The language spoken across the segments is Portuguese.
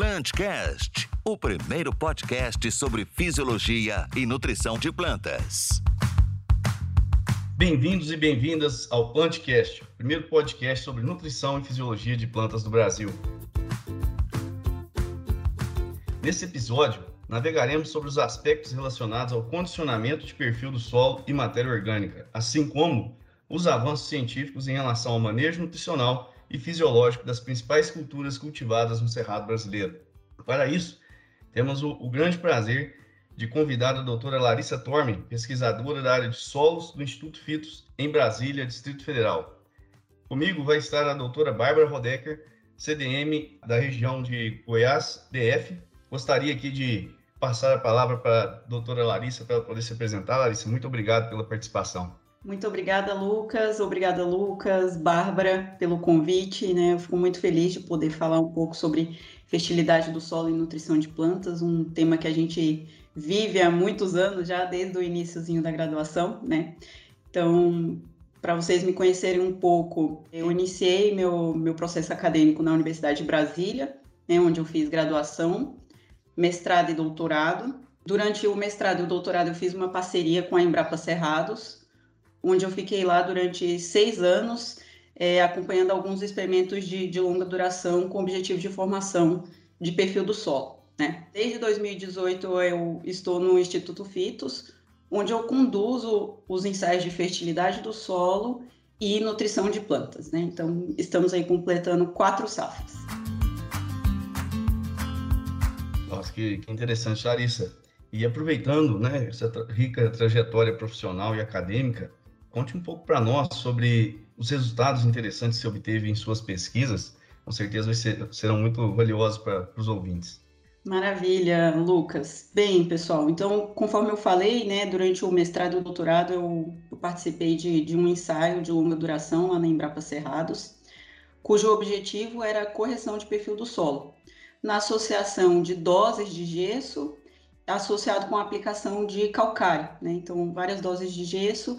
Plantcast, o primeiro podcast sobre fisiologia e nutrição de plantas. Bem-vindos e bem-vindas ao Plantcast, o primeiro podcast sobre nutrição e fisiologia de plantas do Brasil. Nesse episódio, navegaremos sobre os aspectos relacionados ao condicionamento de perfil do solo e matéria orgânica, assim como os avanços científicos em relação ao manejo nutricional e fisiológico das principais culturas cultivadas no Cerrado brasileiro. Para isso, temos o, o grande prazer de convidar a doutora Larissa Torme, pesquisadora da área de solos do Instituto Fitos, em Brasília, Distrito Federal. Comigo vai estar a doutora Bárbara Rodecker, CDM da região de Goiás, DF. Gostaria aqui de passar a palavra para a doutora Larissa para ela poder se apresentar. Larissa, muito obrigado pela participação. Muito obrigada, Lucas. Obrigada, Lucas, Bárbara, pelo convite. Né? Eu fico muito feliz de poder falar um pouco sobre fertilidade do solo e nutrição de plantas, um tema que a gente vive há muitos anos já, desde o iníciozinho da graduação, né? Então, para vocês me conhecerem um pouco, eu iniciei meu, meu processo acadêmico na Universidade de Brasília, né, onde eu fiz graduação, mestrado e doutorado. Durante o mestrado e o doutorado, eu fiz uma parceria com a Embrapa Cerrados, onde eu fiquei lá durante seis anos, é, acompanhando alguns experimentos de, de longa duração com objetivo de formação de perfil do solo. Né? Desde 2018 eu estou no Instituto Fitos, onde eu conduzo os ensaios de fertilidade do solo e nutrição de plantas. Né? Então, estamos aí completando quatro safras. Nossa, que, que interessante, Larissa. E aproveitando né, essa rica trajetória profissional e acadêmica, conte um pouco para nós sobre os resultados interessantes que você obteve em suas pesquisas. Com certeza ser, serão muito valiosos para os ouvintes. Maravilha, Lucas. Bem, pessoal, então, conforme eu falei, né, durante o mestrado e o doutorado, eu, eu participei de, de, um ensaio de longa duração lá na Embrapa Cerrados, cujo objetivo era a correção de perfil do solo, na associação de doses de gesso associado com a aplicação de calcário, né? Então, várias doses de gesso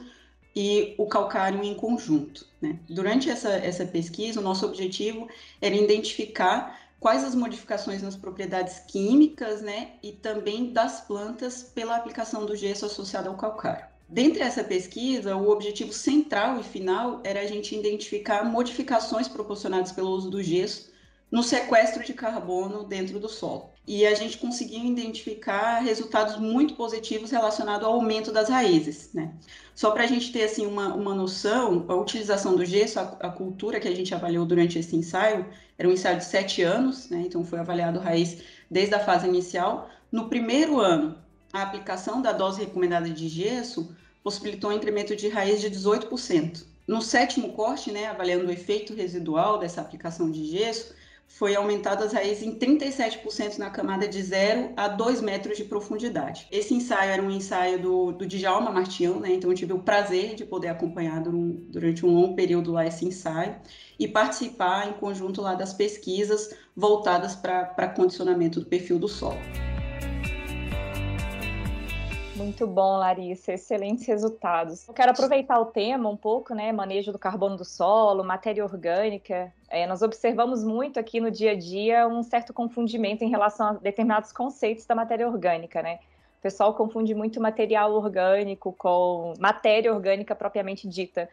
e o calcário em conjunto. Né? Durante essa, essa pesquisa, o nosso objetivo era identificar quais as modificações nas propriedades químicas, né, e também das plantas pela aplicação do gesso associado ao calcário. Dentre essa pesquisa, o objetivo central e final era a gente identificar modificações proporcionadas pelo uso do gesso no sequestro de carbono dentro do solo. E a gente conseguiu identificar resultados muito positivos relacionados ao aumento das raízes. Né? Só para a gente ter assim, uma, uma noção, a utilização do gesso, a, a, cultura que a gente avaliou durante esse ensaio, era um ensaio de sete anos, né? então foi avaliado raiz desde a fase inicial. No primeiro ano, a aplicação da dose recomendada de gesso possibilitou um incremento de raiz de 18%. No sétimo corte, né, avaliando o efeito residual dessa aplicação de gesso, foi aumentado as raízes em 37% na camada de 0 a 2 metros de profundidade. Esse ensaio era um ensaio do, do Djalma Martião, né? então eu tive o prazer de poder acompanhar durante um longo período lá esse ensaio e participar em conjunto lá das pesquisas voltadas para condicionamento do perfil do solo. Muito bom, Larissa, excelentes resultados. Eu quero aproveitar o tema um pouco, né? Manejo do carbono do solo, matéria orgânica. É, nós observamos muito aqui no dia a dia um certo confundimento em relação a determinados conceitos da matéria orgânica, né? O pessoal confunde muito material orgânico com matéria orgânica propriamente dita.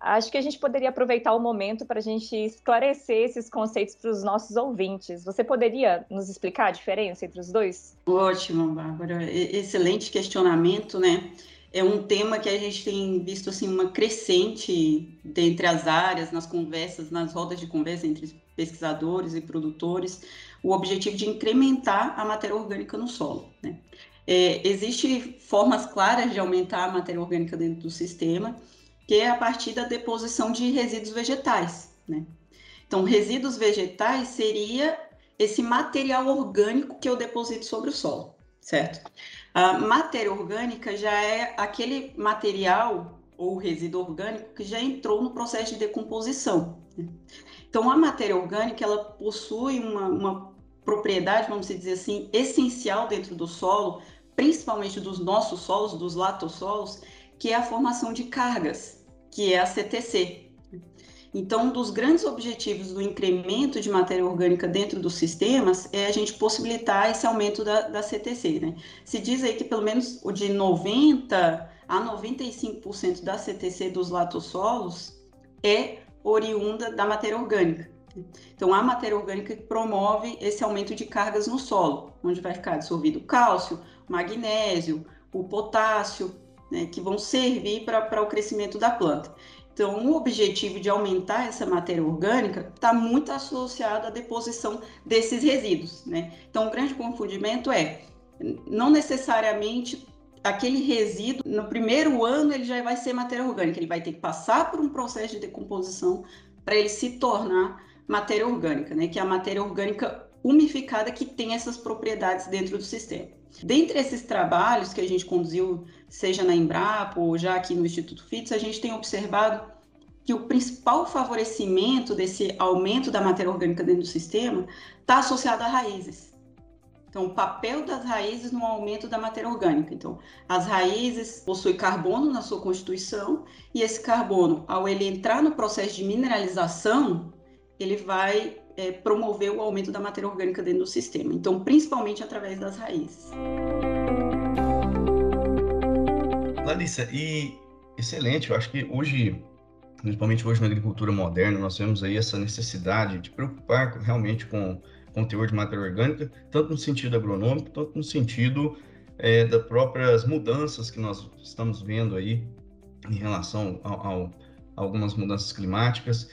Acho que a gente poderia aproveitar o momento para a gente esclarecer esses conceitos para os nossos ouvintes. Você poderia nos explicar a diferença entre os dois? Ótimo, Bárbara. Excelente questionamento, né? É um tema que a gente tem visto assim uma crescente dentre as áreas, nas conversas, nas rodas de conversa entre pesquisadores e produtores, o objetivo de incrementar a matéria orgânica no solo. Né? É, Existem formas claras de aumentar a matéria orgânica dentro do sistema, que é a partir da deposição de resíduos vegetais, né? Então, resíduos vegetais seria esse material orgânico que eu deposito sobre o solo, certo? A matéria orgânica já é aquele material ou resíduo orgânico que já entrou no processo de decomposição. Né? Então, a matéria orgânica ela possui uma, uma propriedade, vamos dizer assim, essencial dentro do solo, principalmente dos nossos solos, dos latossolos, que é a formação de cargas, que é a CTC. Então, um dos grandes objetivos do incremento de matéria orgânica dentro dos sistemas é a gente possibilitar esse aumento da, da CTC. Né? Se diz aí que pelo menos o de 90% a 95% da CTC dos latossolos é oriunda da matéria orgânica. Então, a matéria orgânica promove esse aumento de cargas no solo, onde vai ficar dissolvido o cálcio, o magnésio, o potássio, né, que vão servir para o crescimento da planta. Então, o objetivo de aumentar essa matéria orgânica está muito associado à deposição desses resíduos. Né? Então, o grande confundimento é, não necessariamente aquele resíduo, no primeiro ano, ele já vai ser matéria orgânica, ele vai ter que passar por um processo de decomposição para ele se tornar matéria orgânica, né? que é a matéria orgânica umificada que tem essas propriedades dentro do sistema. Dentre esses trabalhos que a gente conduziu, seja na Embrapa ou já aqui no Instituto FITS, a gente tem observado que o principal favorecimento desse aumento da matéria orgânica dentro do sistema está associado a raízes. Então, o papel das raízes no aumento da matéria orgânica. Então, as raízes possuem carbono na sua constituição e esse carbono, ao ele entrar no processo de mineralização, ele vai é, promover o aumento da matéria orgânica dentro do sistema. Então, principalmente através das raízes. Larissa, e excelente, eu acho que hoje, principalmente hoje na agricultura moderna, nós temos aí essa necessidade de preocupar realmente com o teor de matéria orgânica, tanto no sentido agronômico, tanto no sentido é, das próprias mudanças que nós estamos vendo aí em relação a algumas mudanças climáticas.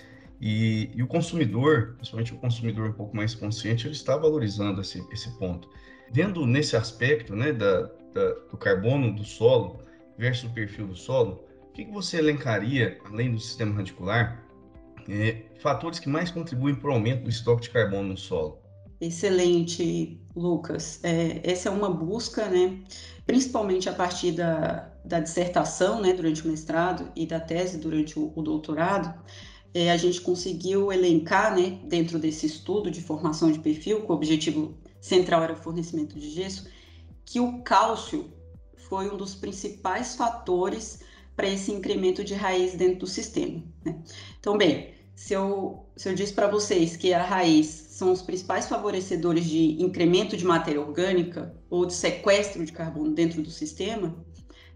E, e, o consumidor, principalmente o consumidor um pouco mais consciente, ele está valorizando esse, esse ponto. Vendo nesse aspecto né, da, da, do carbono do solo versus o perfil do solo, o que, que você elencaria, além do sistema radicular, é, fatores que mais contribuem para o aumento do estoque de carbono no solo? Excelente, Lucas. É, essa é uma busca, né, principalmente a partir da, da dissertação, né, durante o mestrado e da tese durante o, o doutorado, é, a gente conseguiu elencar, né, dentro desse estudo de formação de perfil, com o objetivo central era o fornecimento de gesso, que o cálcio foi um dos principais fatores para esse incremento de raiz dentro do sistema. Né? Então, bem, se eu, se eu disse para vocês que a raiz são os principais favorecedores de incremento de matéria orgânica ou de sequestro de carbono dentro do sistema,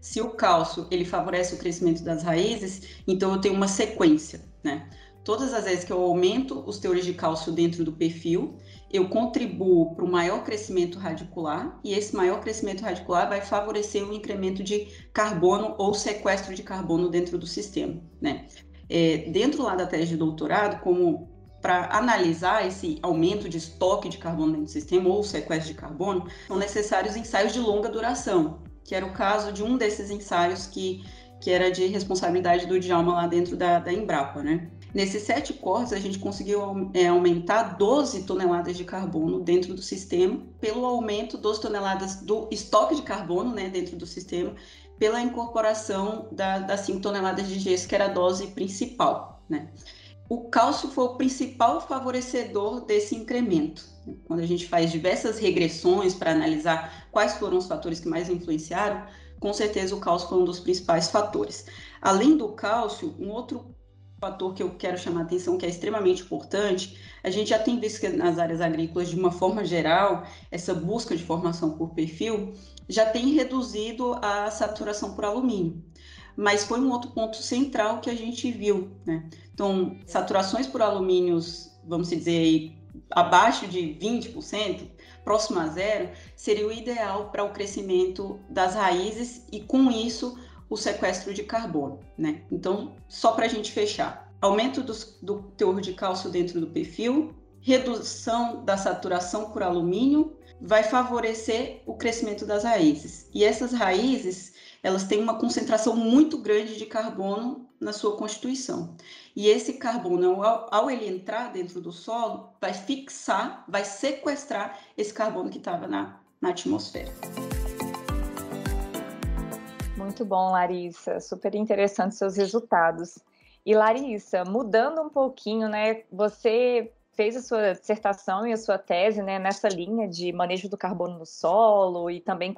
se o cálcio ele favorece o crescimento das raízes, então eu tenho uma sequência, né? Todas as vezes que eu aumento os teores de cálcio dentro do perfil, eu contribuo para o maior crescimento radicular e esse maior crescimento radicular vai favorecer o incremento de carbono ou sequestro de carbono dentro do sistema, né? É, dentro lá da tese de doutorado, como para analisar esse aumento de estoque de carbono dentro do sistema ou sequestro de carbono, são necessários ensaios de longa duração, que era o caso de um desses ensaios que, que era de responsabilidade do Djalma lá dentro da, da Embrapa, né? Nesses sete cortes, a gente conseguiu é, aumentar 12 toneladas de carbono dentro do sistema, pelo aumento 12 toneladas do estoque de carbono né, dentro do sistema, pela incorporação da, das 5 toneladas de gesso, que era a dose principal. Né? O cálcio foi o principal favorecedor desse incremento. Quando a gente faz diversas regressões para analisar quais foram os fatores que mais influenciaram, com certeza o cálcio foi um dos principais fatores. Além do cálcio, um outro fator que eu quero chamar a atenção, que é extremamente importante, a gente já tem visto que nas áreas agrícolas, de uma forma geral, essa busca de formação por perfil já tem reduzido a saturação por alumínio. Mas foi um outro ponto central que a gente viu, né? Então, saturações por alumínios, vamos dizer aí, abaixo de 20%, próximo a zero, seria o ideal para o crescimento das raízes e, com isso, o sequestro de carbono, né? Então, só para a gente fechar, aumento do, do teor de cálcio dentro do perfil, redução da saturação por alumínio, vai favorecer o crescimento das raízes. E essas raízes, elas têm uma concentração muito grande de carbono na sua constituição. E esse carbono, ao, ao ele entrar dentro do solo, vai fixar, vai sequestrar esse carbono que estava na, na atmosfera. Muito bom, Larissa. Super interessante seus resultados. E Larissa, mudando um pouquinho, né? Você fez a sua dissertação e a sua tese né, nessa linha de manejo do carbono no solo e também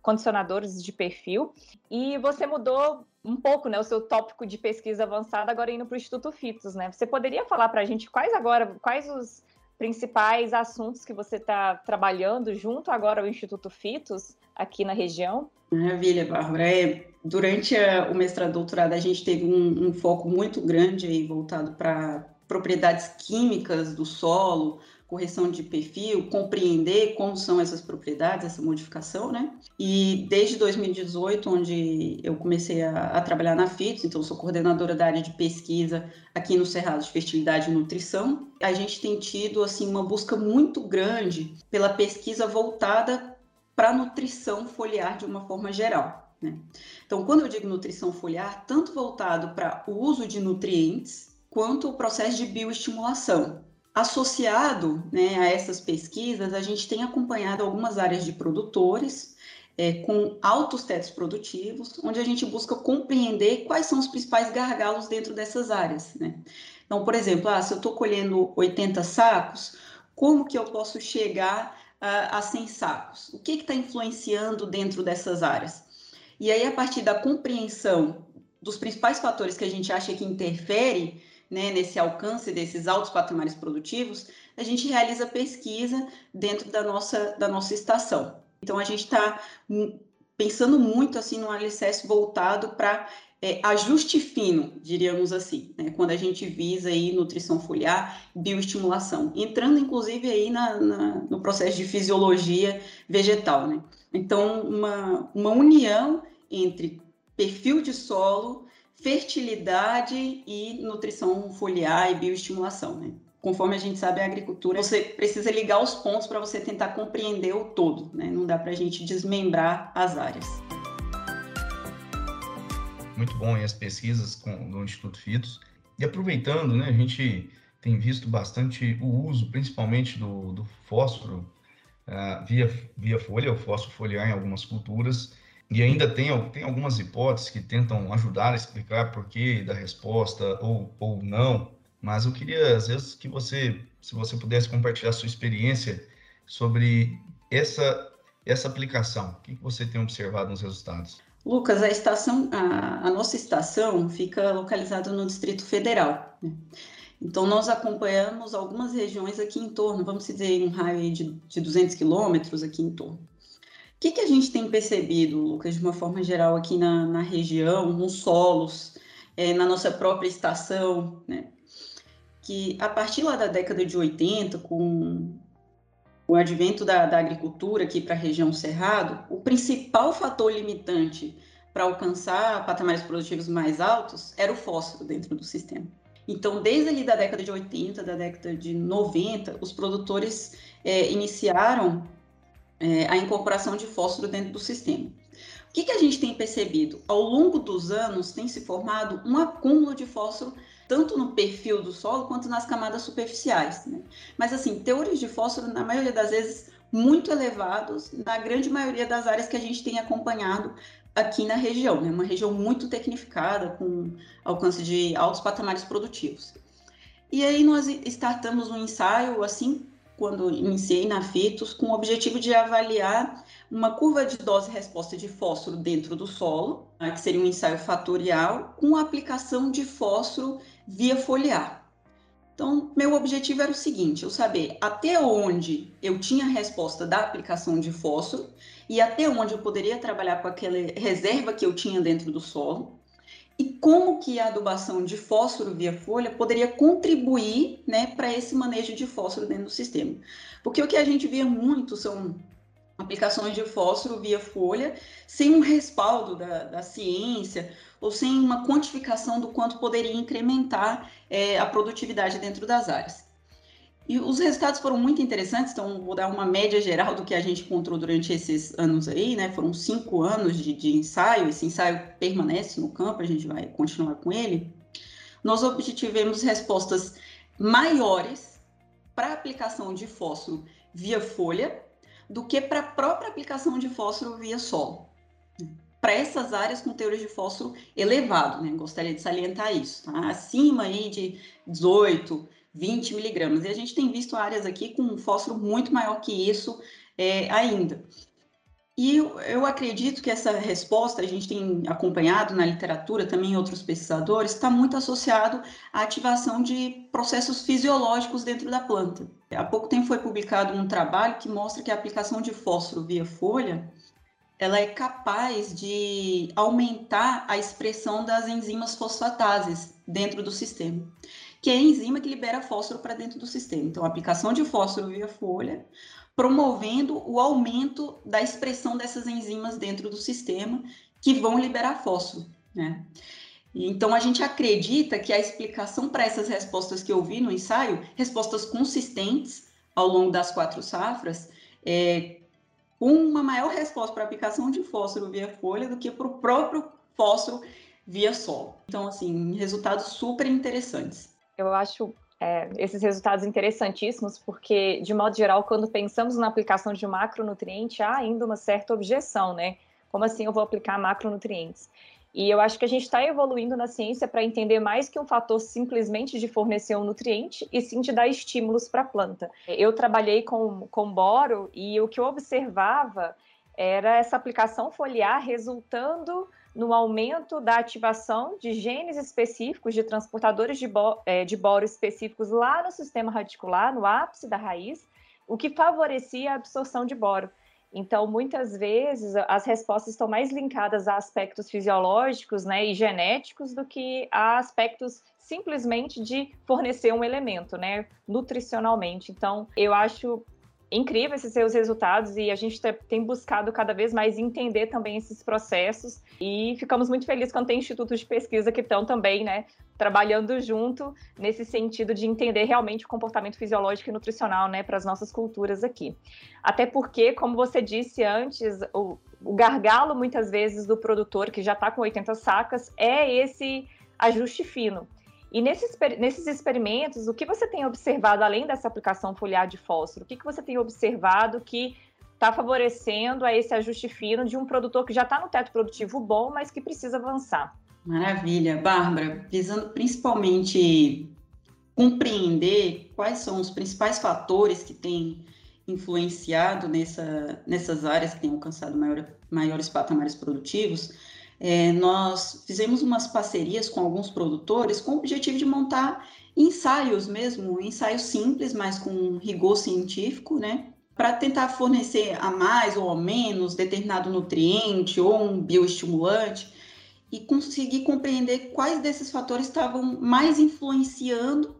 condicionadores de perfil. E você mudou um pouco né, o seu tópico de pesquisa avançada agora indo para o Instituto Fitos. Né? Você poderia falar para a gente quais agora, quais os principais assuntos que você está trabalhando junto agora ao Instituto Fitos aqui na região? Maravilha, Bárbara. É, durante a, o mestrado e doutorado, a gente teve um, um foco muito grande aí voltado para propriedades químicas do solo, correção de perfil, compreender como são essas propriedades, essa modificação, né? E desde 2018, onde eu comecei a, a trabalhar na FITS, então sou coordenadora da área de pesquisa aqui no Cerrado de Fertilidade e Nutrição, a gente tem tido assim uma busca muito grande pela pesquisa voltada para nutrição foliar de uma forma geral. Né? Então, quando eu digo nutrição foliar, tanto voltado para o uso de nutrientes, quanto o processo de bioestimulação. Associado né, a essas pesquisas, a gente tem acompanhado algumas áreas de produtores é, com altos tetos produtivos, onde a gente busca compreender quais são os principais gargalos dentro dessas áreas. Né? Então, por exemplo, ah, se eu estou colhendo 80 sacos, como que eu posso chegar a, a 100 sacos? O que está influenciando dentro dessas áreas? E aí, a partir da compreensão dos principais fatores que a gente acha que interfere né, nesse alcance desses altos patrimônios produtivos, a gente realiza pesquisa dentro da nossa, da nossa estação. Então, a gente está pensando muito assim no alicerce voltado para é, ajuste fino, diríamos assim, né, quando a gente visa aí nutrição foliar, bioestimulação, entrando inclusive aí na, na, no processo de fisiologia vegetal. Né? Então, uma, uma união entre perfil de solo, fertilidade e nutrição foliar e bioestimulação, né? Conforme a gente sabe, a agricultura, você precisa ligar os pontos para você tentar compreender o todo, né? Não dá para a gente desmembrar as áreas. Muito bom as pesquisas com, do Instituto Fitos. E aproveitando, né, a gente tem visto bastante o uso, principalmente do, do fósforo uh, via, via folha, o fósforo foliar em algumas culturas, e ainda tem, tem algumas hipóteses que tentam ajudar a explicar por que da resposta ou, ou não, mas eu queria, às vezes, que você, se você pudesse compartilhar sua experiência sobre essa, essa aplicação. O que você tem observado nos resultados? Lucas, a estação, a, a nossa estação fica localizada no Distrito Federal. Né? Então, nós acompanhamos algumas regiões aqui em torno, vamos dizer, um raio de, de 200 quilômetros aqui em torno que, que a gente tem percebido, Lucas, de uma forma geral aqui na, na região, nos solos, é, na nossa própria estação, né? Que a partir lá da década de 80, com o advento da, da agricultura aqui para a região Cerrado, o principal fator limitante para alcançar patamares produtivos mais altos era o fósforo dentro do sistema. Então, desde ali da década de 80, da década de 90, os produtores é, iniciaram é, a incorporação de fósforo dentro do sistema. O que, que a gente tem percebido? Ao longo dos anos, tem se formado um acúmulo de fósforo tanto no perfil do solo quanto nas camadas superficiais. Né? Mas, assim, teores de fósforo, na maioria das vezes, muito elevados, na grande maioria das áreas que a gente tem acompanhado aqui na região, né? uma região muito tecnificada, com alcance de altos patamares produtivos. E aí nós startamos um ensaio, assim, quando iniciei na FITOS, com o objetivo de avaliar uma curva de dose-resposta de fósforo dentro do solo, né, que seria um ensaio fatorial, com aplicação de fósforo via foliar. Então, meu objetivo era o seguinte: eu saber até onde eu tinha a resposta da aplicação de fósforo e até onde eu poderia trabalhar com aquela reserva que eu tinha dentro do solo, e como que a adubação de fósforo via folha poderia contribuir né, para esse manejo de fósforo dentro do sistema. Porque o que a gente via muito são aplicações de fósforo via folha sem um respaldo da, da ciência ou sem uma quantificação do quanto poderia incrementar é, a produtividade dentro das áreas. E os resultados foram muito interessantes, então vou dar uma média geral do que a gente encontrou durante esses anos aí, né? Foram cinco anos de, de ensaio, esse ensaio permanece no campo, a gente vai continuar com ele. Nós obtivemos respostas maiores para aplicação de fósforo via folha do que para a própria aplicação de fósforo via solo. Para essas áreas com teores de fósforo elevado, né? Gostaria de salientar isso, tá? Acima aí de 18, 20 miligramas. E a gente tem visto áreas aqui com um fósforo muito maior que isso é, ainda. E eu, acredito que essa resposta, a gente tem acompanhado na literatura, também outros pesquisadores, está muito associado à ativação de processos fisiológicos dentro da planta. Há pouco tempo foi publicado um trabalho que mostra que a aplicação de fósforo via folha ela é capaz de aumentar a expressão das enzimas fosfatases dentro do sistema, que é a enzima que libera fósforo para dentro do sistema. Então, a aplicação de fósforo via folha promovendo o aumento da expressão dessas enzimas dentro do sistema que vão liberar fósforo, né? Então, a gente acredita que a explicação para essas respostas que eu vi no ensaio, respostas consistentes ao longo das quatro safras, é uma maior resposta para a aplicação de fósforo via folha do que para o próprio fósforo via solo. Então, assim, resultados super interessantes. Eu acho é, esses resultados interessantíssimos, porque, de modo geral, quando pensamos na aplicação de macronutriente, há ainda uma certa objeção, né? Como assim eu vou aplicar macronutrientes? E eu acho que a gente está evoluindo na ciência para entender mais que um fator simplesmente de fornecer um nutriente, e sim de dar estímulos para a planta. Eu trabalhei com, com boro e o que eu observava era essa aplicação foliar resultando no aumento da ativação de genes específicos de transportadores de, bo é, de boro específicos lá no sistema radicular, no ápice da raiz, o que favorecia a absorção de boro. Então, muitas vezes, as respostas estão mais linkadas a aspectos fisiológicos né, e genéticos do que a aspectos simplesmente de fornecer um elemento, né, nutricionalmente. Então, eu acho incrível esses seus resultados e a gente tem buscado cada vez mais entender também esses processos e ficamos muito felizes quando tem institutos de pesquisa que estão também, né, trabalhando junto nesse sentido de entender realmente o comportamento fisiológico e nutricional, né, para as nossas culturas aqui. Até porque, como você disse antes, o, o gargalo muitas vezes do produtor que já está com 80 sacas é esse ajuste fino. E nesses, nesses experimentos, o que você tem observado, além dessa aplicação foliar de fósforo, o que, que você tem observado que está favorecendo a esse ajuste fino de um produtor que já está no teto produtivo bom, mas que precisa avançar? Maravilha. Bárbara, visando principalmente compreender quais são os principais fatores que têm influenciado nessa, nessas áreas que têm alcançado maior, maiores patamares produtivos, é, nós fizemos umas parcerias com alguns produtores com o objetivo de montar ensaios mesmo, ensaios simples, mas com rigor científico, né? Para tentar fornecer a mais ou a menos determinado nutriente ou um bioestimulante e conseguir compreender quais desses fatores estavam mais influenciando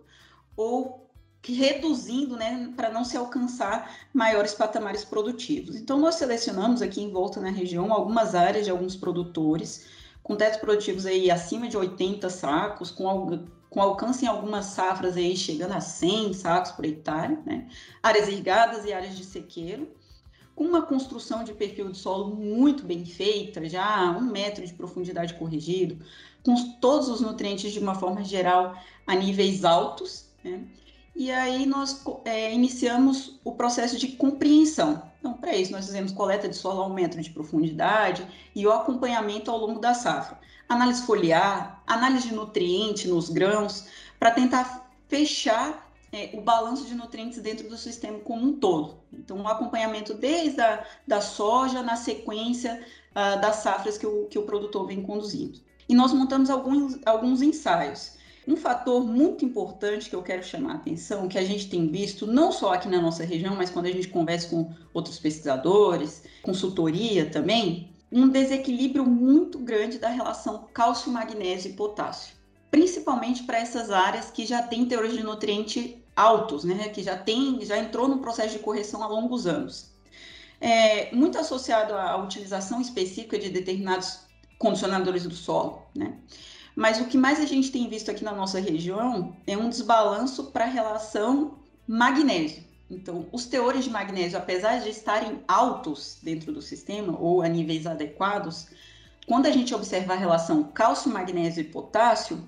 ou reduzindo, né, para não se alcançar maiores patamares produtivos. Então, nós selecionamos aqui em volta na região algumas áreas de alguns produtores, com tetos produtivos aí acima de 80 sacos, com, com alcance em algumas safras aí chegando a 100 sacos por hectare, né, áreas irrigadas e áreas de sequeiro, com uma construção de perfil de solo muito bem feita, já um metro de profundidade corrigido, com todos os nutrientes de uma forma geral a níveis altos, né? E aí nós é, iniciamos o processo de compreensão. Então, para isso, nós fizemos coleta de solo ao metro de profundidade e o acompanhamento ao longo da safra. Análise foliar, análise de nutriente nos grãos, para tentar fechar é, o balanço de nutrientes dentro do sistema como um todo. Então, um acompanhamento desde a da soja na sequência uh, das safras que o, que o produtor vem conduzindo. E nós montamos alguns, alguns ensaios. Um fator muito importante que eu quero chamar a atenção, que a gente tem visto não só aqui na nossa região, mas quando a gente conversa com outros pesquisadores, consultoria também, um desequilíbrio muito grande da relação cálcio, magnésio e potássio, principalmente para essas áreas que já têm teores de nutriente altos, né, que já tem, já entrou no processo de correção há longos anos. É, muito associado à utilização específica de determinados condicionadores do solo, né? Mas o que mais a gente tem visto aqui na nossa região é um desbalanço para a relação magnésio. Então, os teores de magnésio, apesar de estarem altos dentro do sistema ou a níveis adequados, quando a gente observar a relação cálcio, magnésio e potássio,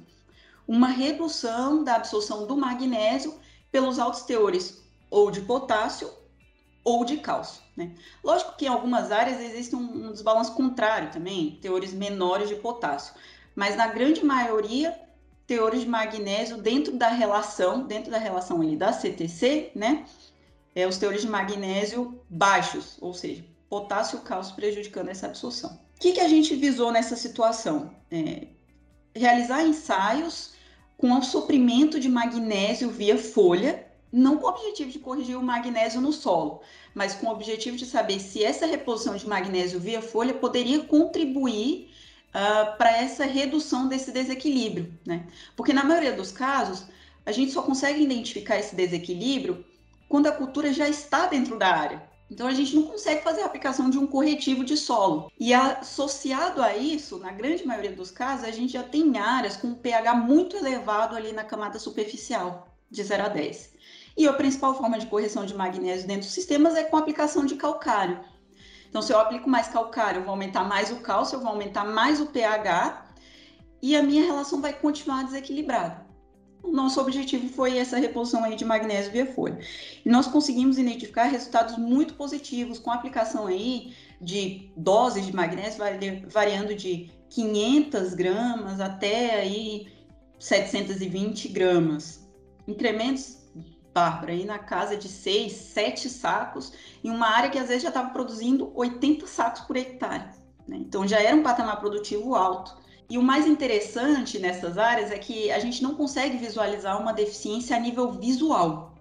uma redução da absorção do magnésio pelos altos teores ou de potássio ou de cálcio. Né? Lógico que em algumas áreas existe um, um desbalanço contrário também, teores menores de potássio mas na grande maioria, teores de magnésio dentro da relação, dentro da relação ali da CTC, né? É, os teores de magnésio baixos, ou seja, potássio e cálcio prejudicando essa absorção. O que, que a gente visou nessa situação? É, realizar ensaios com o suprimento de magnésio via folha, não com o objetivo de corrigir o magnésio no solo, mas com o objetivo de saber se essa reposição de magnésio via folha poderia contribuir uh, para essa redução desse desequilíbrio, né? Porque na maioria dos casos, a gente só consegue identificar esse desequilíbrio quando a cultura já está dentro da área. Então a gente não consegue fazer a aplicação de um corretivo de solo. E associado a isso, na grande maioria dos casos, a gente já tem áreas com um pH muito elevado ali na camada superficial, de 0 a 10. E a principal forma de correção de magnésio dentro dos sistemas é com a aplicação de calcário. Então, se eu aplico mais calcário, eu vou aumentar mais o cálcio, eu vou aumentar mais o pH e a minha relação vai continuar desequilibrada. O nosso objetivo foi essa reposição aí de magnésio via folha. E nós conseguimos identificar resultados muito positivos com a aplicação aí de doses de magnésio variando de 500 gramas até aí 720 gramas. Incrementos Bárbara, aí na casa de seis, sete sacos, em uma área que às vezes já estava produzindo 80 sacos por hectare. Né? Então já era um patamar produtivo alto. E o mais interessante nessas áreas é que a gente não consegue visualizar uma deficiência a nível visual.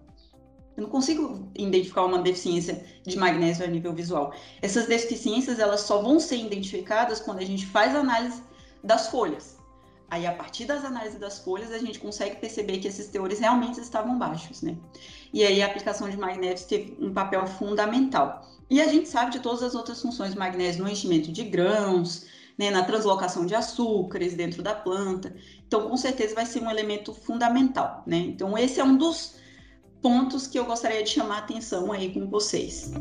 Eu não consigo identificar uma deficiência de magnésio a nível visual. Essas deficiências elas só vão ser identificadas quando a gente faz análise das folhas. Aí, a partir das análises das folhas, a gente consegue perceber que esses teores realmente estavam baixos, né? E aí, a aplicação de magnésio teve um papel fundamental. E a gente sabe de todas as outras funções do magnésio no enchimento de grãos, né, na translocação de açúcares dentro da planta. Então, com certeza, vai ser um elemento fundamental, né? Então, esse é um dos pontos que eu gostaria de chamar a atenção aí com vocês.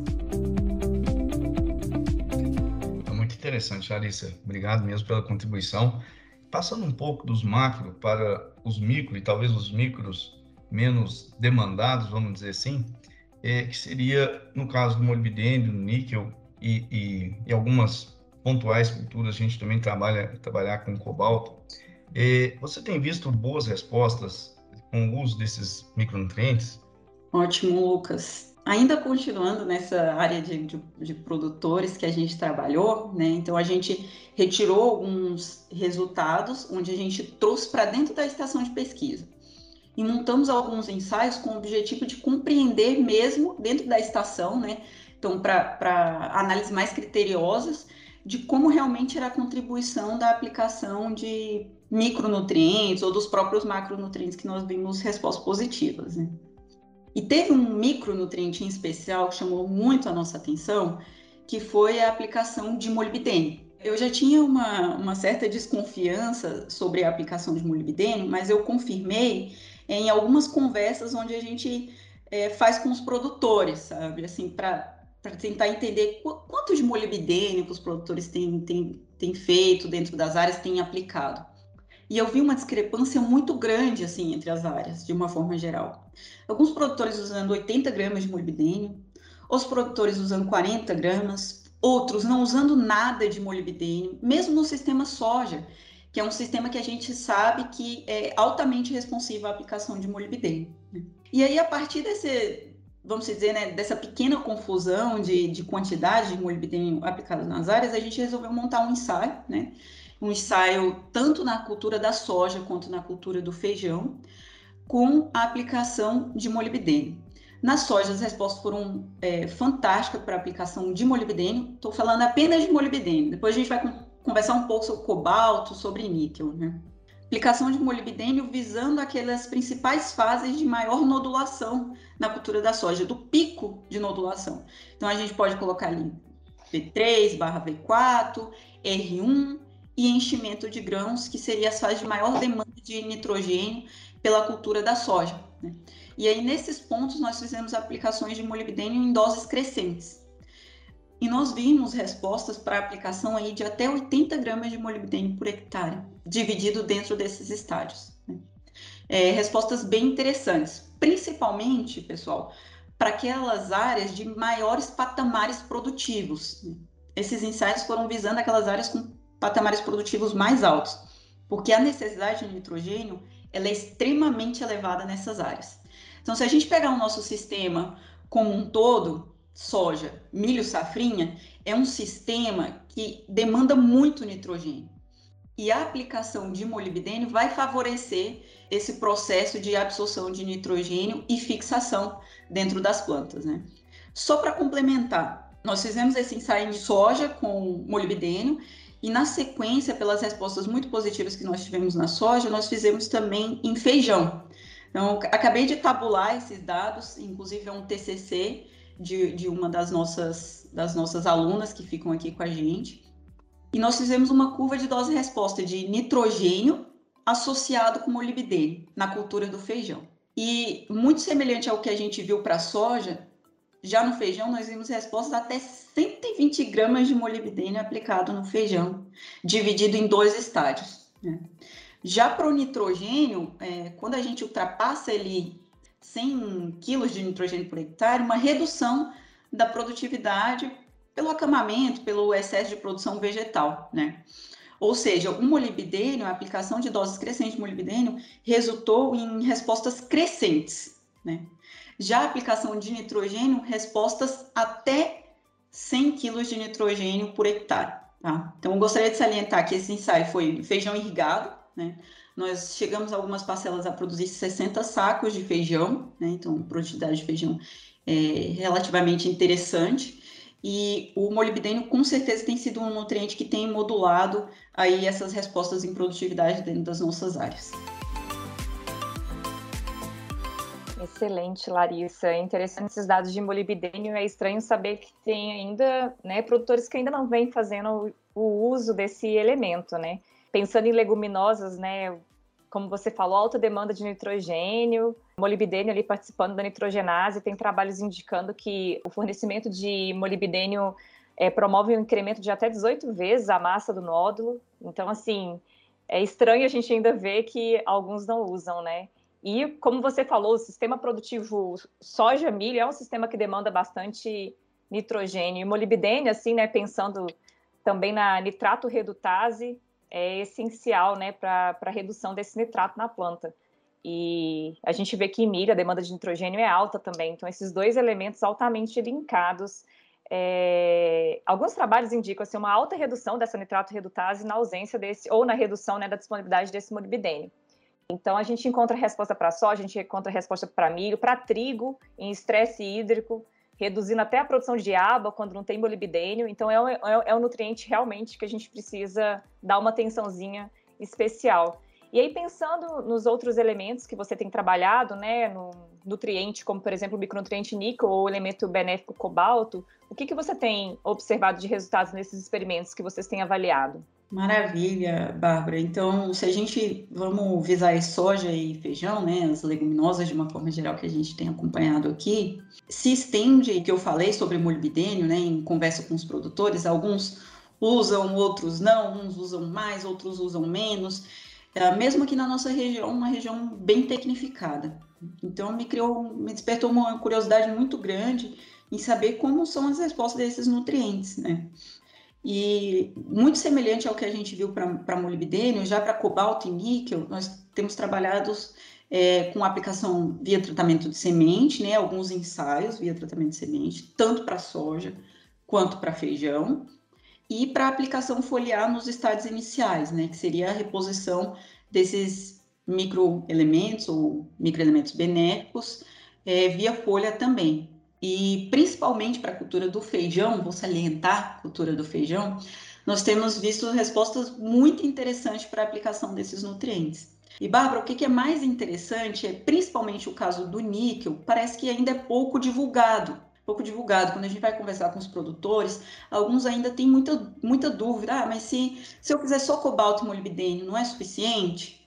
É muito interessante, Larissa. Obrigado mesmo pela contribuição passando um pouco dos macro para os micro e talvez os micros menos demandados, vamos dizer assim, é, que seria no caso do molibdênio, níquel e, e, e, algumas pontuais culturas, a gente também trabalha trabalhar com cobalto. É, você tem visto boas respostas com o uso desses micronutrientes? Ótimo, Lucas ainda continuando nessa área de, de, de, produtores que a gente trabalhou, né? Então a gente retirou alguns resultados onde a gente trouxe para dentro da estação de pesquisa e montamos alguns ensaios com o objetivo de compreender mesmo dentro da estação, né? Então para análises mais criteriosas de como realmente era a contribuição da aplicação de micronutrientes ou dos próprios macronutrientes que nós vimos respostas positivas, né? E teve um micronutriente em especial que chamou muito a nossa atenção, que foi a aplicação de molibdênio. Eu já tinha uma, uma certa desconfiança sobre a aplicação de molibdênio, mas eu confirmei em algumas conversas onde a gente é, faz com os produtores, sabe? Assim, para tentar entender quanto de molibdênio que os produtores têm, têm, têm feito dentro das áreas, têm aplicado. E eu vi uma discrepância muito grande assim entre as áreas, de uma forma geral. Alguns produtores usando 80 gramas de molibdênio, os produtores usando 40 gramas, outros não usando nada de molibdênio, mesmo no sistema soja, que é um sistema que a gente sabe que é altamente responsivo à aplicação de molibdênio. Né? E aí, a partir desse, vamos dizer, né, dessa pequena confusão de, de quantidade de molibdênio aplicado nas áreas, a gente resolveu montar um ensaio, né? Um ensaio tanto na cultura da soja quanto na cultura do feijão, com a aplicação de molibdênio. Na soja, as respostas foram é, fantásticas para a aplicação de molibdênio. Estou falando apenas de molibdênio. Depois a gente vai conversar um pouco sobre cobalto, sobre níquel. Né? Aplicação de molibdênio visando aquelas principais fases de maior nodulação na cultura da soja, do pico de nodulação. Então a gente pode colocar ali V3 barra V4, R1 e enchimento de grãos, que seria as fases de maior demanda de nitrogênio pela cultura da soja. Né? E aí, nesses pontos, nós fizemos aplicações de molibdênio em doses crescentes. E nós vimos respostas para aplicação aí de até 80 gramas de molibdênio por hectare, dividido dentro desses estádios. Né? É, respostas bem interessantes, principalmente, pessoal, para aquelas áreas de maiores patamares produtivos. Né? Esses ensaios foram visando aquelas áreas com patamares produtivos mais altos, porque a necessidade de nitrogênio ela é extremamente elevada nessas áreas. Então, se a gente pegar o nosso sistema como um todo, soja, milho, safrinha, é um sistema que demanda muito nitrogênio. E a aplicação de molibdênio vai favorecer esse processo de absorção de nitrogênio e fixação dentro das plantas, né? Só para complementar, nós fizemos esse ensaio de soja com molibdênio e na sequência, pelas respostas muito positivas que nós tivemos na soja, nós fizemos também em feijão. Então, acabei de tabular esses dados, inclusive é um TCC de, de uma das nossas, das nossas alunas que ficam aqui com a gente. E nós fizemos uma curva de dose-resposta de nitrogênio associado com molibdênio na cultura do feijão. E muito semelhante ao que a gente viu para a soja, já no feijão nós vimos respostas até 120 gramas de molibdênio aplicado no feijão, dividido em dois estádios. Né? Já para o nitrogênio, é, quando a gente ultrapassa ele 100 quilos de nitrogênio por hectare, uma redução da produtividade pelo acamamento, pelo excesso de produção vegetal, né? Ou seja, o molibdênio, a aplicação de doses crescentes de molibdênio, resultou em respostas crescentes, né? Já a aplicação de nitrogênio, respostas até 100 kg de nitrogênio por hectare, tá? Então, eu gostaria de salientar que esse ensaio foi feijão irrigado, né? Nós chegamos algumas parcelas a produzir 60 sacos de feijão, né? Então, produtividade de feijão é relativamente interessante. E o molibdênio, com certeza, tem sido um nutriente que tem modulado aí essas respostas em produtividade dentro das nossas áreas. Excelente, Larissa. É interessante esses dados de molibdênio. É estranho saber que tem ainda né, produtores que ainda não vêm fazendo o uso desse elemento, né? Pensando em leguminosas, né? Como você falou, alta demanda de nitrogênio, molibdênio ali participando da nitrogenase. Tem trabalhos indicando que o fornecimento de molibdênio é, promove um incremento de até 18 vezes a massa do nódulo. Então, assim, é estranho a gente ainda ver que alguns não usam, né? E, como você falou, o sistema produtivo soja-milho é um sistema que demanda bastante nitrogênio. E molibdênio, assim, né, pensando também na nitrato redutase, é essencial, né, para a redução desse nitrato na planta. E a gente vê que em milho a demanda de nitrogênio é alta também. Então, esses dois elementos altamente linkados. É... Alguns trabalhos indicam assim, uma alta redução dessa nitrato redutase na ausência desse, ou na redução né, da disponibilidade desse molibdênio. Então, a gente encontra resposta para soja, a gente encontra resposta para milho, para trigo, em estresse hídrico, reduzindo até a produção de água quando não tem molibdênio. Então, é um, é, é um nutriente realmente que a gente precisa dar uma atençãozinha especial. E aí, pensando nos outros elementos que você tem trabalhado, né, no nutriente, como por exemplo o micronutriente níquel ou o elemento benéfico cobalto, o que, que você tem observado de resultados nesses experimentos que vocês têm avaliado? Maravilha, Bárbara. Então, se a gente vamos visar soja e feijão, né, as leguminosas de uma forma geral que a gente tem acompanhado aqui, se estende que eu falei sobre molibdênio, né, em conversa com os produtores, alguns usam, outros não, uns usam mais, outros usam menos. É, mesmo aqui na nossa região, uma região bem tecnificada. Então, me criou, me despertou uma curiosidade muito grande em saber como são as respostas desses nutrientes, né? E muito semelhante ao que a gente viu para molibdênio, já para cobalto e níquel, nós temos trabalhado é, com aplicação via tratamento de semente, né, alguns ensaios via tratamento de semente, tanto para soja quanto para feijão, e para aplicação foliar nos estádios iniciais, né, que seria a reposição desses microelementos ou microelementos benéficos é, via folha também. E principalmente para a cultura do feijão, vou salientar a cultura do feijão, nós temos visto respostas muito interessantes para a aplicação desses nutrientes. E, Bárbara, o que é mais interessante é principalmente o caso do níquel, parece que ainda é pouco divulgado. Pouco divulgado. Quando a gente vai conversar com os produtores, alguns ainda têm muita, muita dúvida. Ah, mas se, se eu fizer só cobalto e molibdênio, não é suficiente?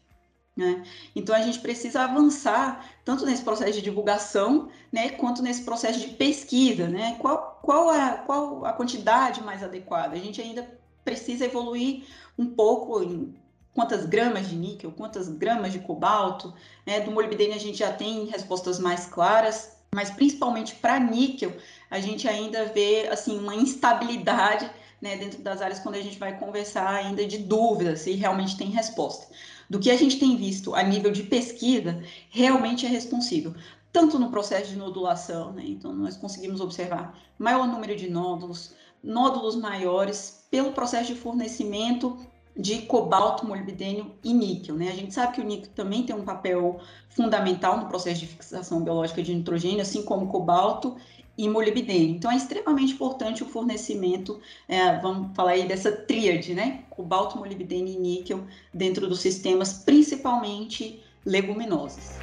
Né? Então a gente precisa avançar tanto nesse processo de divulgação, né, quanto nesse processo de pesquisa, né? Qual, qual, a, qual a quantidade mais adequada? A gente ainda precisa evoluir um pouco em quantas gramas de níquel, quantas gramas de cobalto, né? Do molibdênio a gente já tem respostas mais claras, mas principalmente para níquel a gente ainda vê assim uma instabilidade né, dentro das áreas quando a gente vai conversar ainda de dúvidas se realmente tem resposta. Do que a gente tem visto a nível de pesquisa, realmente é responsível. Tanto no processo de nodulação, né? então nós conseguimos observar maior número de nódulos, nódulos maiores, pelo processo de fornecimento de cobalto, molibdênio e níquel. Né? A gente sabe que o níquel também tem um papel fundamental no processo de fixação biológica de nitrogênio, assim como cobalto e molibdênio. Então, é extremamente importante o fornecimento, é, vamos falar aí dessa tríade, né? Cobalto, molibdênio e níquel dentro dos sistemas, principalmente leguminosos.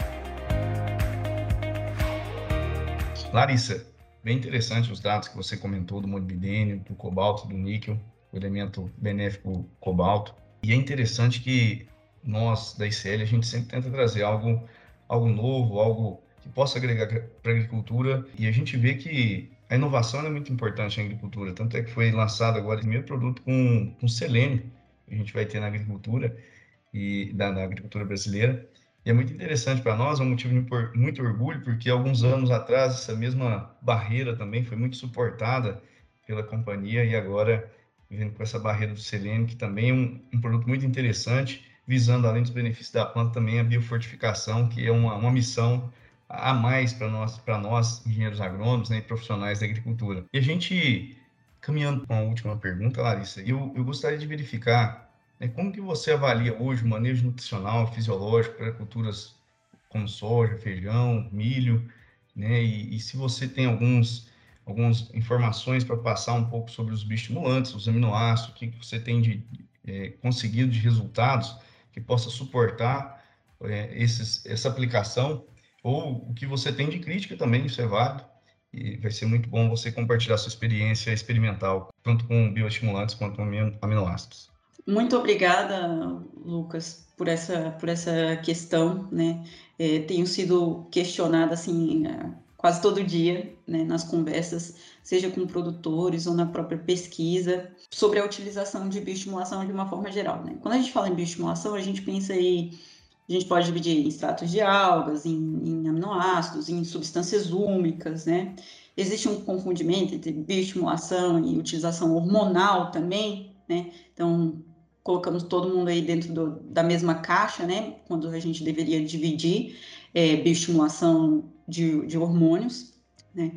Larissa, bem interessante os dados que você comentou do molibdênio, do cobalto, do níquel, o elemento benéfico cobalto. E é interessante que nós, da ICL, a gente sempre tenta trazer algo, algo novo, algo que possa agregar para a agricultura. E a gente vê que a inovação é muito importante na agricultura. Tanto é que foi lançado agora o primeiro produto com, com selênio, que a gente vai ter na agricultura, e da, na agricultura brasileira. E é muito interessante para nós, é um motivo de muito orgulho, porque alguns anos atrás essa mesma barreira também foi muito suportada pela companhia e agora vendo com essa barreira do selênio, que também é um, um, produto muito interessante, visando, além dos benefícios da planta, também a biofortificação, que é uma, uma missão a mais para nós, para nós, engenheiros agrônomos né, e profissionais da agricultura. E a gente, caminhando para a última pergunta, Larissa, eu, eu gostaria de verificar né, como que você avalia hoje o manejo nutricional, fisiológico para culturas como soja, feijão, milho, né, e, e se você tem alguns algumas informações para passar um pouco sobre os bioestimulantes, os aminoácidos, o que você tem de é, conseguido de resultados que possa suportar é, esses, essa aplicação, ou o que você tem de crítica também, isso é válido, e vai ser muito bom você compartilhar sua experiência experimental, tanto com bioestimulantes quanto com aminoácidos. Muito obrigada, Lucas, por essa, por essa questão, né? É, tenho sido questionada, assim, quase todo dia, né, nas conversas, seja com produtores ou na própria pesquisa, sobre a utilização de bioestimulação de uma forma geral. Né? Quando a gente fala em bioestimulação, a gente pensa aí, a gente pode dividir em extratos de algas, em, em aminoácidos, em substâncias úmicas, né? Existe um confundimento entre bioestimulação e utilização hormonal também, né? Então, colocamos todo mundo aí dentro do, da mesma caixa, né? Quando a gente deveria dividir é, bioestimulação de, de hormônios, né?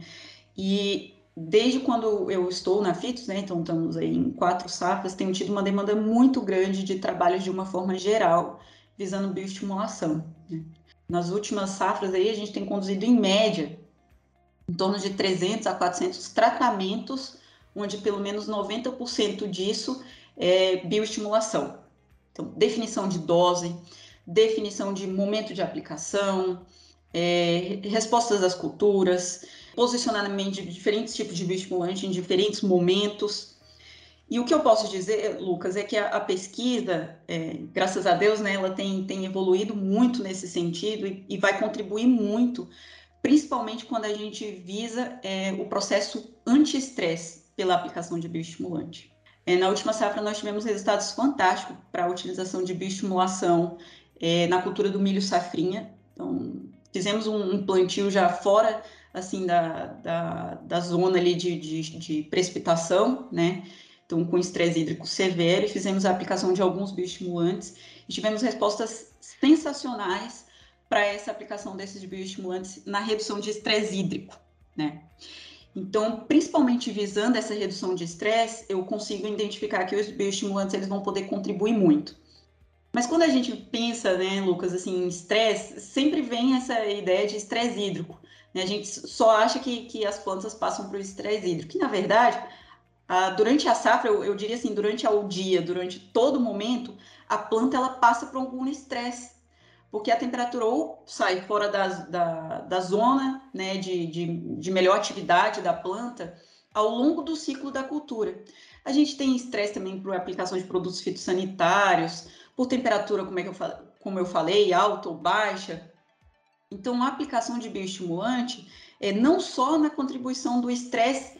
E desde quando eu estou na FITOS, né, então estamos aí em quatro safras, tenho tido uma demanda muito grande de trabalhos de uma forma geral, visando bioestimulação. Né? Nas últimas safras aí, a gente tem conduzido em média em torno de 300 a 400 tratamentos, onde pelo menos 90% disso é bioestimulação. Então, definição de dose, definição de momento de aplicação, é, respostas das culturas, posicionamento de diferentes tipos de bioestimulante em diferentes momentos. E o que eu posso dizer, Lucas, é que a, a pesquisa, é, graças a Deus, né, ela tem, tem evoluído muito nesse sentido e, e vai contribuir muito, principalmente quando a gente visa é, o processo anti-estresse pela aplicação de bioestimulante. É, na última safra, nós tivemos resultados fantásticos para a utilização de bioestimulação é, na cultura do milho safrinha. Então, fizemos um, um plantio já fora assim da, da, da zona ali de, de, de, precipitação, né? Então, com estresse hídrico severo, e fizemos a aplicação de alguns bioestimulantes e tivemos respostas sensacionais para essa aplicação desses bioestimulantes na redução de estresse hídrico, né? Então, principalmente visando essa redução de estresse, eu consigo identificar que os bioestimulantes eles vão poder contribuir muito. Mas quando a gente pensa, né, Lucas, assim, em estresse, sempre vem essa ideia de estresse hídrico. Né? A gente só acha que, que as plantas passam por estresse hídrico, que na verdade, a, durante a safra, eu, eu, diria assim, durante o dia, durante todo momento, a planta ela passa por algum estresse, porque a temperatura ou sai fora da, da, da zona né, de, de, de melhor atividade da planta ao longo do ciclo da cultura. A gente tem estresse também por aplicação de produtos fitossanitários, por temperatura, como, é que eu, como eu falei, alta ou baixa. Então, a aplicação de bioestimulante é não só na contribuição do estresse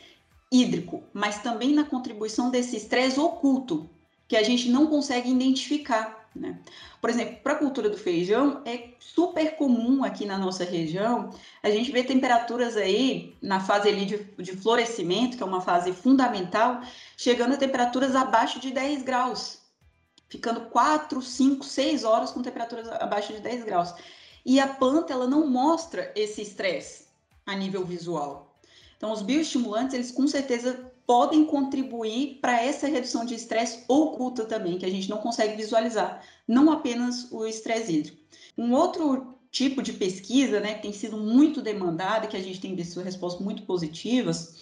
hídrico, mas também na contribuição desse estresse oculto, que a gente não consegue identificar. Né? Por exemplo, para a cultura do feijão, é super comum aqui na nossa região a gente ver temperaturas aí na fase ali de, de florescimento, que é uma fase fundamental, chegando a temperaturas abaixo de 10 graus. ficando 4, 5, 6 horas com temperaturas abaixo de 10 graus. E a planta ela não mostra esse estresse a nível visual. Então, os bioestimulantes, eles com certeza podem contribuir para essa redução de estresse oculta também, que a gente não consegue visualizar, não apenas o estresse hídrico. Um outro tipo de pesquisa, né, que tem sido muito demandada, que a gente tem visto respostas muito positivas,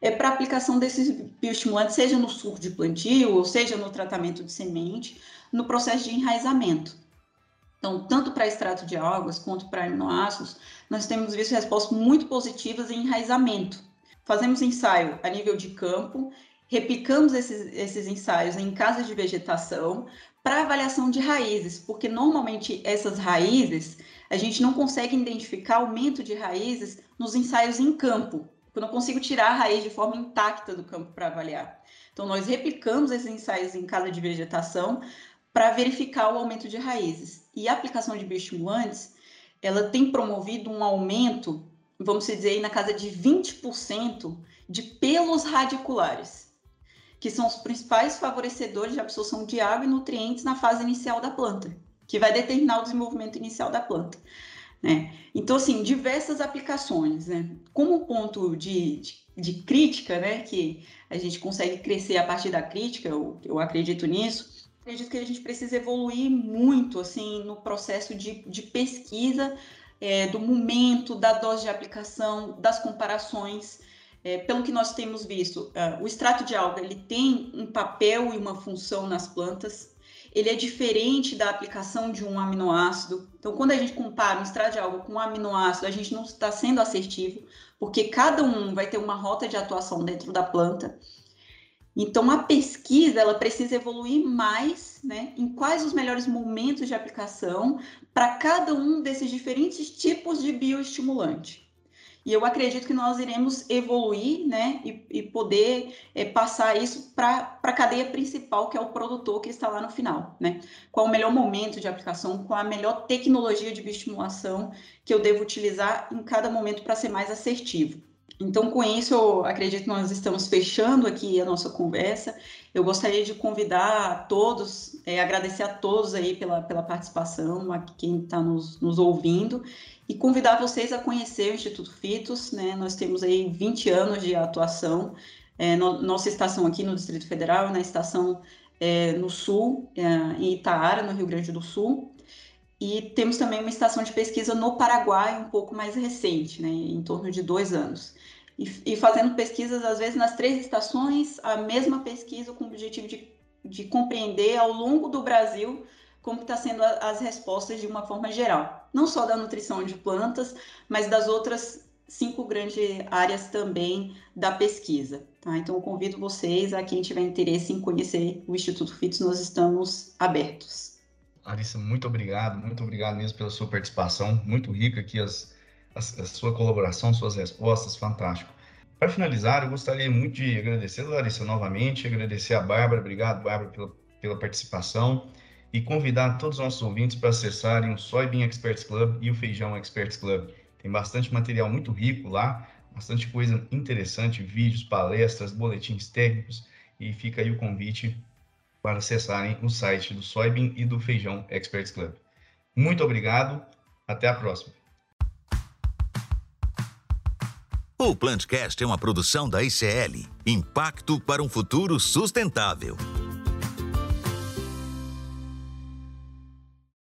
é para aplicação desses bioestimulantes, seja no suco de plantio, ou seja no tratamento de semente, no processo de enraizamento. Então, tanto para extrato de algas quanto para aminoácidos, nós temos visto respostas muito positivas em enraizamento. Fazemos ensaio a nível de campo, replicamos esses, esses ensaios em casas de vegetação para avaliação de raízes, porque normalmente essas raízes a gente não consegue identificar aumento de raízes nos ensaios em campo. Eu não consigo tirar a raiz de forma intacta do campo para avaliar. Então, nós replicamos esses ensaios em casa de vegetação para verificar o aumento de raízes. E a aplicação de bioestimulantes, ela tem promovido um aumento, vamos dizer, aí, na casa de 20% de pelos radiculares, que são os principais favorecedores de absorção de água e nutrientes na fase inicial da planta, que vai determinar o desenvolvimento inicial da planta. Né? Então, assim, diversas aplicações. Né? Como ponto de, de, de, crítica, né, que a gente consegue crescer a partir da crítica, eu, eu acredito nisso, acredito que a gente precisa evoluir muito assim no processo de, de pesquisa é, do momento, da dose de aplicação, das comparações. É, pelo que nós temos visto, uh, o extrato de alga ele tem um papel e uma função nas plantas. Ele é diferente da aplicação de um aminoácido. Então, quando a gente compara um extrato de alga com um aminoácido, a gente não está sendo assertivo, porque cada um vai ter uma rota de atuação dentro da planta. Então, a pesquisa ela precisa evoluir mais né, em quais os melhores momentos de aplicação para cada um desses diferentes tipos de bioestimulante. E eu acredito que nós iremos evoluir né, e, e poder é, passar isso para a cadeia principal, que é o produtor que está lá no final. Né? Qual o melhor momento de aplicação, qual a melhor tecnologia de bioestimulação que eu devo utilizar em cada momento para ser mais assertivo. Então, com isso, eu acredito que nós estamos fechando aqui a nossa conversa. Eu gostaria de convidar a todos, é, agradecer a todos aí pela, pela participação, a quem está nos, nos ouvindo, e convidar vocês a conhecer o Instituto Fitos, né? Nós temos aí 20 anos de atuação, é, no, nossa estação aqui no Distrito Federal, na estação é, no Sul, é, em Itaara, no Rio Grande do Sul, e temos também uma estação de pesquisa no Paraguai, um pouco mais recente, né, em torno de dois anos. E, e fazendo pesquisas, às vezes, nas três estações, a mesma pesquisa com o objetivo de, de compreender ao longo do Brasil como está sendo a, as respostas de uma forma geral. Não só da nutrição de plantas, mas das outras cinco grandes áreas também da pesquisa. Tá? Então, eu convido vocês, a quem tiver interesse em conhecer o Instituto FITS, nós estamos abertos. Larissa, muito obrigado, muito obrigado mesmo pela sua participação, muito rica aqui as, as, a sua colaboração, suas respostas, fantástico. Para finalizar, eu gostaria muito de agradecer a Larissa novamente, agradecer a Bárbara, obrigado, Bárbara, pela, pela participação, e convidar todos os nossos ouvintes para acessarem o Soybean Experts Club e o Feijão Experts Club. Tem bastante material muito rico lá, bastante coisa interessante, vídeos, palestras, boletins técnicos, e fica aí o convite para acessarem o site do Soybean e do Feijão Experts Club. Muito obrigado, até a próxima. O Plantcast é uma produção da ICL, Impacto para um Futuro Sustentável.